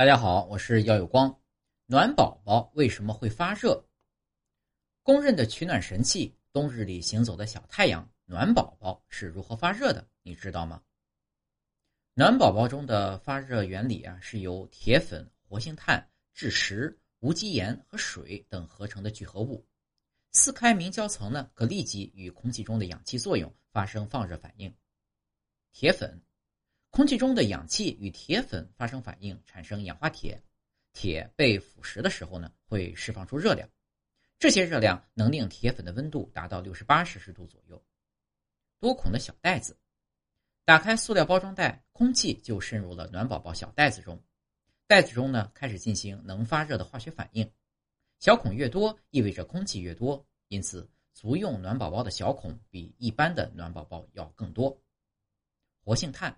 大家好，我是姚有光。暖宝宝为什么会发热？公认的取暖神器——冬日里行走的小太阳暖宝宝是如何发热的？你知道吗？暖宝宝中的发热原理啊，是由铁粉、活性炭、蛭石、无机盐和水等合成的聚合物。撕开明胶层呢，可立即与空气中的氧气作用发生放热反应。铁粉。空气中的氧气与铁粉发生反应，产生氧化铁。铁被腐蚀的时候呢，会释放出热量。这些热量能令铁粉的温度达到六十八摄氏度左右。多孔的小袋子，打开塑料包装袋，空气就渗入了暖宝宝小袋子中。袋子中呢，开始进行能发热的化学反应。小孔越多，意味着空气越多，因此足用暖宝宝的小孔比一般的暖宝宝要更多。活性炭。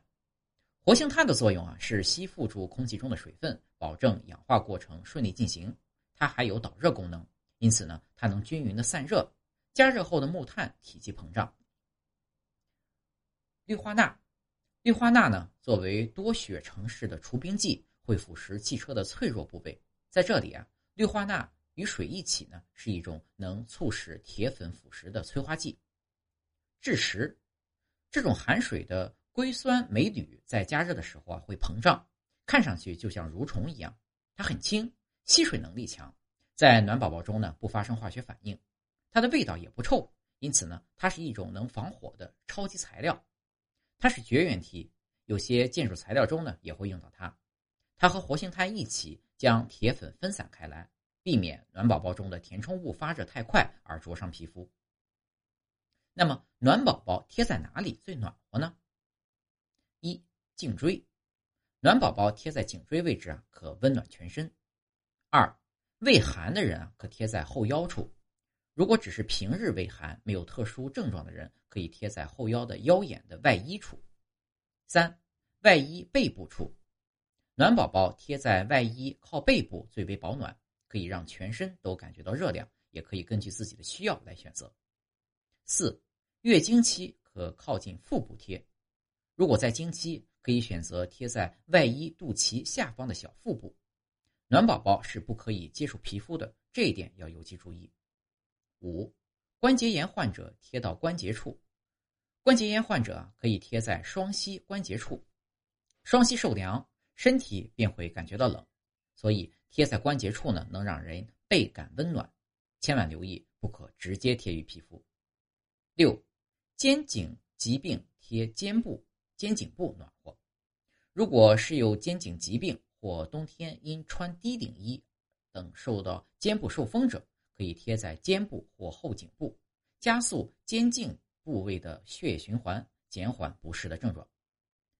活性炭的作用啊，是吸附住空气中的水分，保证氧化过程顺利进行。它还有导热功能，因此呢，它能均匀的散热。加热后的木炭体积膨胀。氯化钠，氯化钠呢，作为多血城市的除冰剂，会腐蚀汽车的脆弱部位。在这里啊，氯化钠与水一起呢，是一种能促使铁粉腐蚀的催化剂。制石，这种含水的。硅酸镁铝在加热的时候啊会膨胀，看上去就像蠕虫一样。它很轻，吸水能力强，在暖宝宝中呢不发生化学反应，它的味道也不臭，因此呢它是一种能防火的超级材料。它是绝缘体，有些建筑材料中呢也会用到它。它和活性炭一起将铁粉分散开来，避免暖宝宝中的填充物发热太快而灼伤皮肤。那么暖宝宝贴在哪里最暖和呢？颈椎，暖宝宝贴在颈椎位置啊，可温暖全身。二，畏寒的人啊，可贴在后腰处。如果只是平日畏寒，没有特殊症状的人，可以贴在后腰的腰眼的外衣处。三，外衣背部处，暖宝宝贴在外衣靠背部最为保暖，可以让全身都感觉到热量，也可以根据自己的需要来选择。四，月经期可靠近腹部贴。如果在经期，可以选择贴在外衣肚脐下方的小腹部。暖宝宝是不可以接触皮肤的，这一点要尤其注意。五，关节炎患者贴到关节处。关节炎患者可以贴在双膝关节处。双膝受凉，身体便会感觉到冷，所以贴在关节处呢，能让人倍感温暖。千万留意，不可直接贴于皮肤。六，肩颈疾病贴肩部。肩颈部暖和。如果是有肩颈疾病或冬天因穿低领衣等受到肩部受风者，可以贴在肩部或后颈部，加速肩颈部位的血液循环，减缓不适的症状。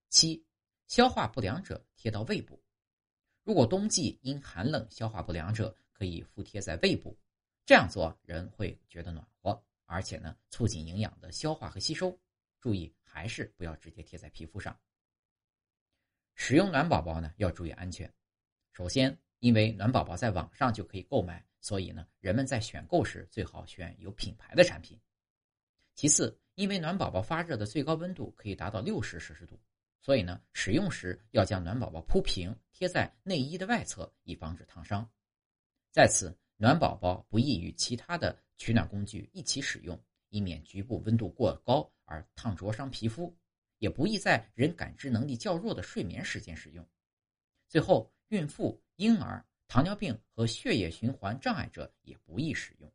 七，消化不良者贴到胃部。如果冬季因寒冷消化不良者，可以敷贴在胃部，这样做人会觉得暖和，而且呢，促进营养的消化和吸收。注意。还是不要直接贴在皮肤上。使用暖宝宝呢，要注意安全。首先，因为暖宝宝在网上就可以购买，所以呢，人们在选购时最好选有品牌的产品。其次，因为暖宝宝发热的最高温度可以达到六十摄氏度，所以呢，使用时要将暖宝宝铺平，贴在内衣的外侧，以防止烫伤。在此，暖宝宝不宜与其他的取暖工具一起使用。以免局部温度过高而烫灼伤皮肤，也不宜在人感知能力较弱的睡眠时间使用。最后，孕妇、婴儿、糖尿病和血液循环障碍者也不宜使用。